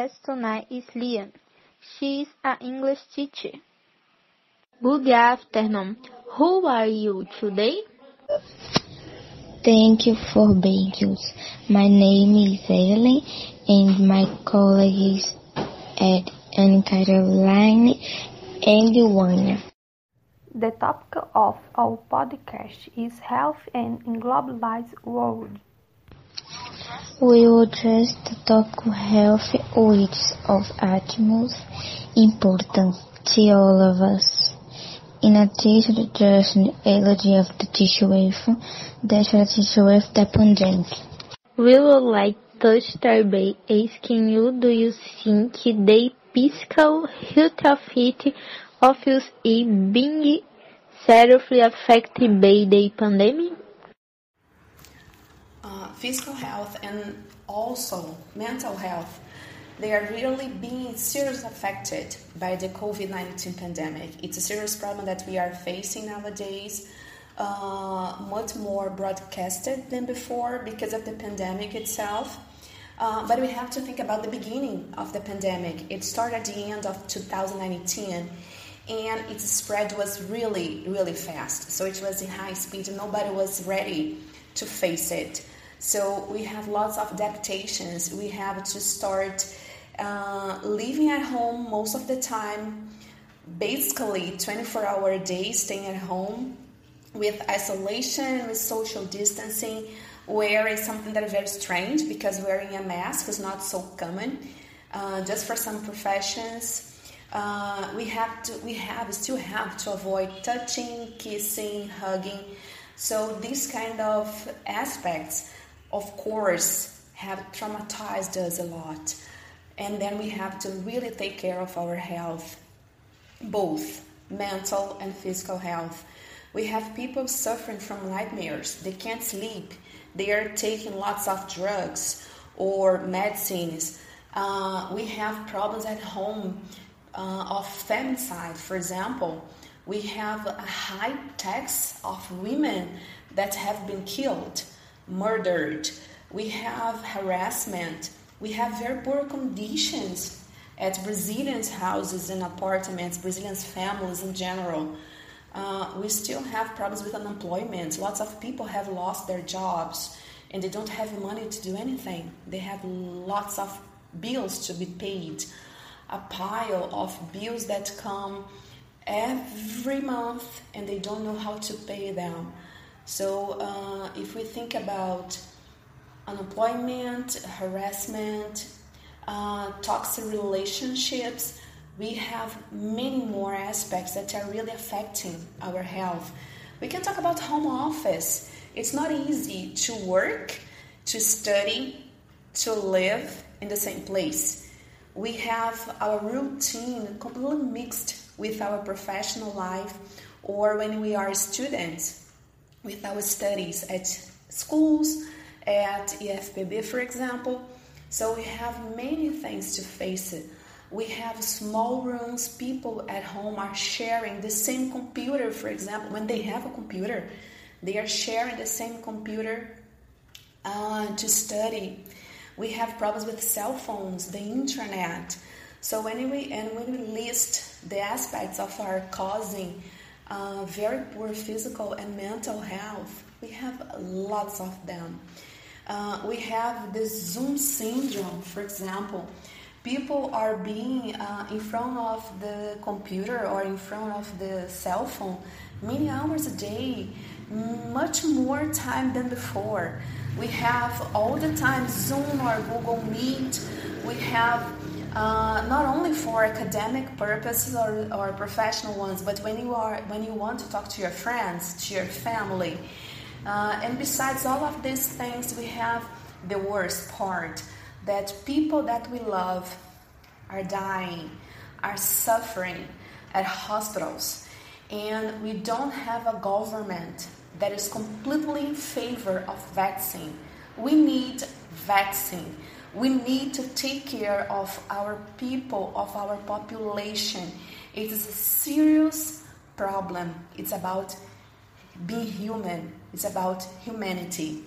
guest tonight is Liane. She is an English teacher. Good afternoon. Who are you today? Thank you for being used. My name is Evelyn and my colleagues at Ana Caroline and Wanya. The topic of our podcast is health and in globalized world. We will address the topic of health which is of utmost importance to all of us. In addition to the elegy of the situation, there's a situation of the pandemic. We would like to start by asking you, do you think the physical health of it office is being seriously affected by the pandemic? Physical health and also mental health, they are really being seriously affected by the COVID-19 pandemic. It's a serious problem that we are facing nowadays, uh, much more broadcasted than before because of the pandemic itself. Uh, but we have to think about the beginning of the pandemic. It started at the end of 2019 and its spread was really, really fast. So it was in high speed and nobody was ready to face it. So we have lots of adaptations. We have to start uh, living at home most of the time, basically 24 hour a day, staying at home with isolation, with social distancing, wearing something that is very strange because wearing a mask is not so common. Uh, just for some professions, uh, we have to, we have still have to avoid touching, kissing, hugging. So these kind of aspects, of course, have traumatized us a lot, and then we have to really take care of our health, both mental and physical health. We have people suffering from nightmares. They can't sleep. They are taking lots of drugs or medicines. Uh, we have problems at home uh, of femicide, for example. We have a high tax of women that have been killed, murdered. We have harassment. We have very poor conditions at Brazilians' houses and apartments, Brazilians' families in general. Uh, we still have problems with unemployment. Lots of people have lost their jobs and they don't have money to do anything. They have lots of bills to be paid, a pile of bills that come every month and they don't know how to pay them. So, uh, if we think about unemployment, harassment, uh, toxic relationships, we have many more aspects that are really affecting our health. We can talk about home office. It's not easy to work, to study, to live in the same place. We have our routine completely mixed with our professional life or when we are students with our studies at schools, at IFPB, for example. So we have many things to face we have small rooms, people at home are sharing the same computer, for example, when they have a computer, they are sharing the same computer uh, to study. We have problems with cell phones, the internet. So when we and when we list the aspects of our causing uh, very poor physical and mental health, we have lots of them. Uh, we have the Zoom syndrome, for example people are being uh, in front of the computer or in front of the cell phone many hours a day, much more time than before. We have all the time Zoom or Google Meet. We have uh, not only for academic purposes or, or professional ones, but when you are when you want to talk to your friends, to your family. Uh, and besides all of these things, we have the worst part that people that we love are dying, are suffering at hospitals, and we don't have a government that is completely in favor of vaccine. We need vaccine. We need to take care of our people, of our population. It is a serious problem. It's about being human, it's about humanity.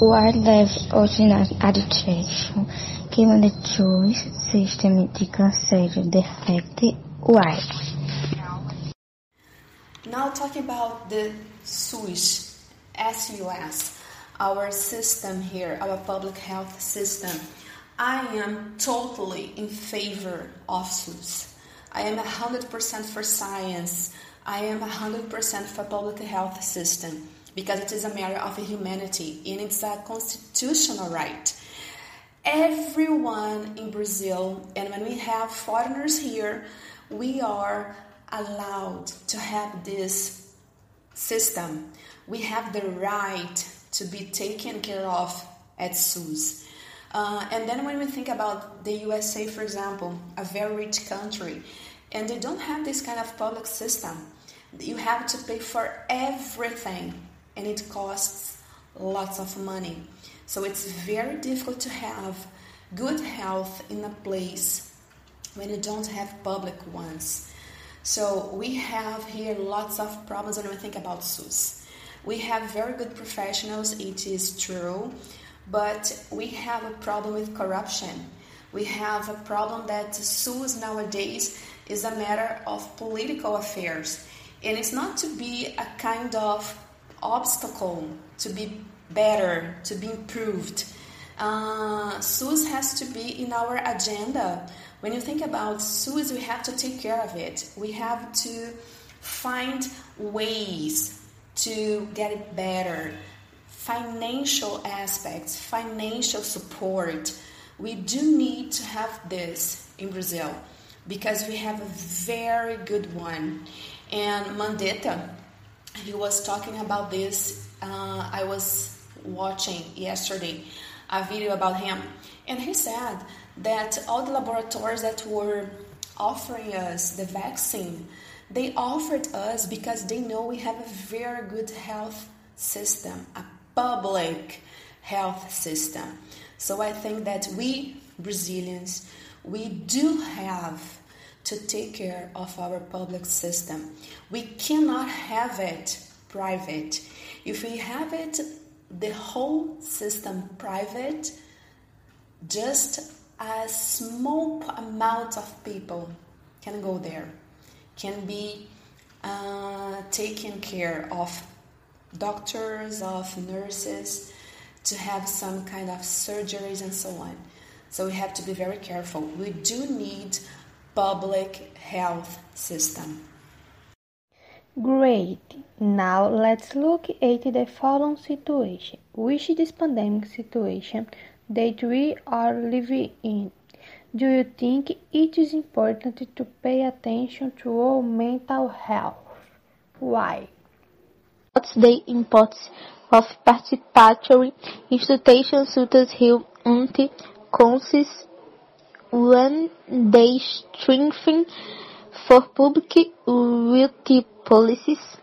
Wildlife Ordinary Administration given the choice system to consider the fact why. Now talking about the SUS, SUS, our system here, our public health system. I am totally in favor of SUS. I am 100% for science. I am 100% for public health system because it is a matter of humanity and it's a constitutional right. Everyone in Brazil, and when we have foreigners here, we are allowed to have this system. We have the right to be taken care of at SUS. Uh, and then when we think about the USA, for example, a very rich country, and they don't have this kind of public system, you have to pay for everything, and it costs lots of money. So it's very difficult to have good health in a place when you don't have public ones. So we have here lots of problems when we think about SUS. We have very good professionals, it is true, but we have a problem with corruption. We have a problem that SUS nowadays is a matter of political affairs. And it's not to be a kind of obstacle to be better, to be improved. Uh, SUS has to be in our agenda. When you think about SUS, we have to take care of it. We have to find ways to get it better financial aspects, financial support. We do need to have this in Brazil because we have a very good one. And Mandetta, he was talking about this. Uh, I was watching yesterday a video about him, and he said that all the laboratories that were offering us the vaccine, they offered us because they know we have a very good health system, a public health system. So I think that we Brazilians, we do have to take care of our public system. We cannot have it private. If we have it, the whole system private, just a small amount of people can go there, can be uh, taken care of doctors, of nurses, to have some kind of surgeries and so on. So we have to be very careful. We do need public health system. Great. Now let's look at the following situation. Which this pandemic situation that we are living in? Do you think it is important to pay attention to our mental health? Why? What's the importance of participatory institutions such as Councils when they strengthen for public policies?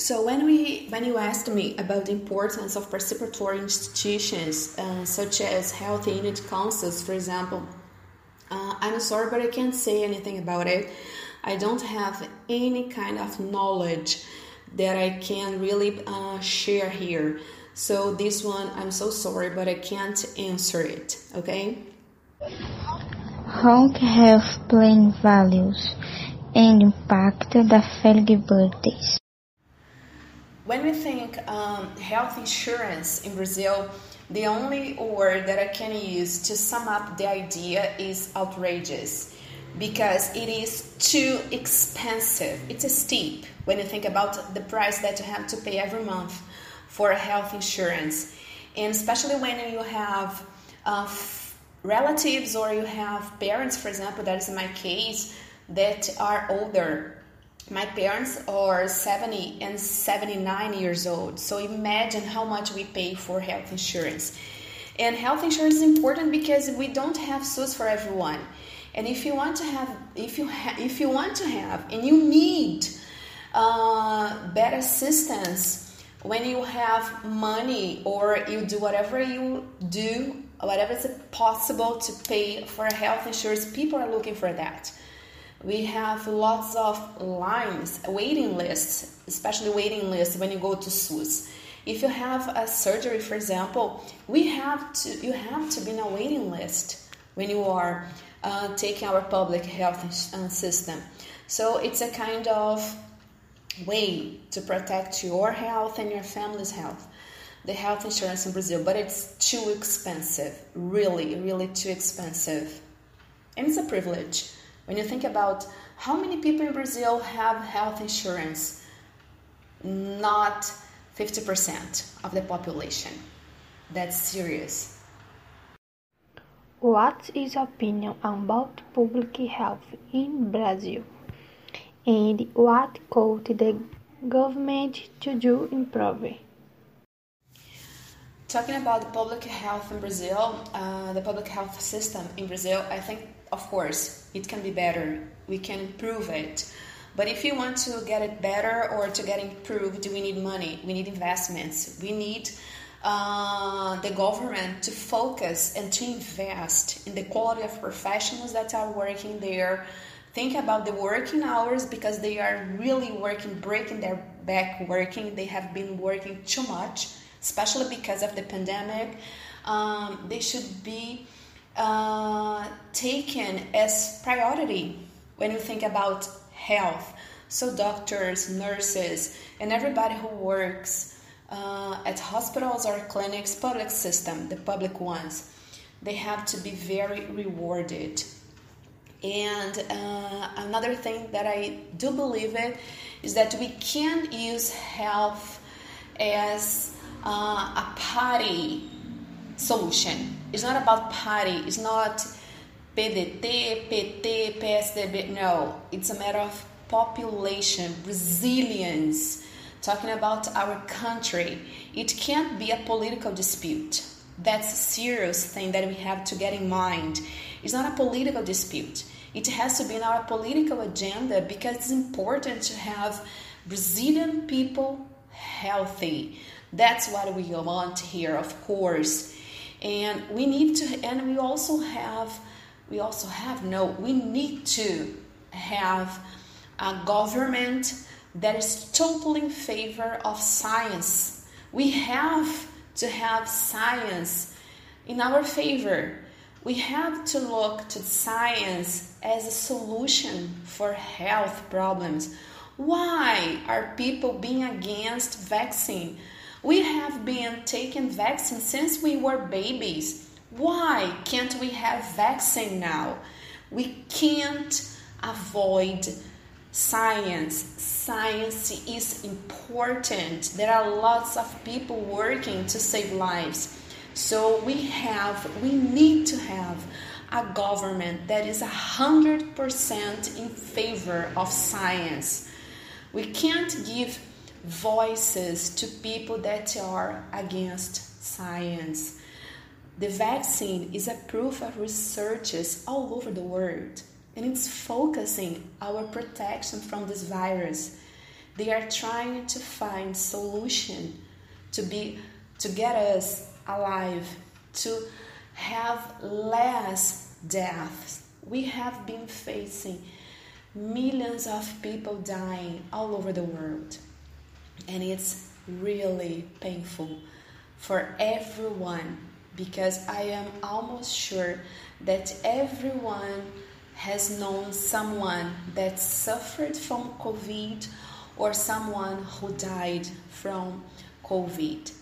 So when we when you asked me about the importance of participatory institutions uh, such as health unit councils, for example, uh, I'm sorry, but I can't say anything about it. I don't have any kind of knowledge that I can really uh, share here. So this one, I'm so sorry, but I can't answer it. Okay. How health plan values and impact the family birthdays. When we think um, health insurance in Brazil, the only word that I can use to sum up the idea is outrageous because it is too expensive. It's steep when you think about the price that you have to pay every month for a health insurance, and especially when you have uh, relatives or you have parents, for example, that is my case, that are older. My parents are 70 and 79 years old. So imagine how much we pay for health insurance. And health insurance is important because we don't have SUS for everyone. And if you want to have, if you ha- if you want to have, and you need uh, better assistance when you have money or you do whatever you do, whatever is possible to pay for health insurance, people are looking for that. We have lots of lines, waiting lists, especially waiting lists when you go to SUS. If you have a surgery, for example, we have to you have to be in a waiting list when you are uh, taking our public health uh, system. So it's a kind of way to protect your health and your family's health. The health insurance in Brazil, but it's too expensive, really, really too expensive. And it's a privilege. When you think about how many people in Brazil have health insurance, not 50% of the population. That's serious. What is your opinion about public health in Brazil? And what could the government to do improve? Talking about the public health in Brazil, uh, the public health system in Brazil, I think, of course, it can be better. We can improve it. But if you want to get it better or to get improved, we need money, we need investments, we need uh, the government to focus and to invest in the quality of professionals that are working there. Think about the working hours because they are really working, breaking their back working. They have been working too much, especially because of the pandemic. Um, they should be uh, taken as priority when you think about health. So, doctors, nurses, and everybody who works uh, at hospitals or clinics, public system, the public ones, they have to be very rewarded. And uh, another thing that I do believe in is that we can't use health as uh, a party solution. It's not about party. It's not PDT, PT, PSDB. No, it's a matter of population, resilience, talking about our country. It can't be a political dispute. That's a serious thing that we have to get in mind. It's not a political dispute. It has to be in our political agenda because it's important to have Brazilian people healthy. That's what we want here, of course. And we need to, and we also have we also have no, we need to have a government that is totally in favor of science. We have to have science in our favor. We have to look to science as a solution for health problems. Why are people being against vaccine? We have been taking vaccine since we were babies. Why can't we have vaccine now? We can't avoid science. Science is important. There are lots of people working to save lives. So we have, we need to have a government that is 100% in favor of science. We can't give voices to people that are against science. The vaccine is a proof of researches all over the world and it's focusing our protection from this virus. They are trying to find solution to be to get us alive, to have less deaths. We have been facing millions of people dying all over the world. And it's really painful for everyone because I am almost sure that everyone has known someone that suffered from COVID or someone who died from COVID.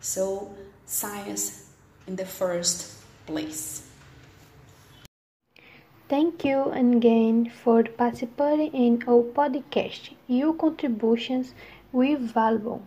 So, science in the first place. Thank you again for participating in our podcast. Your contributions were valuable.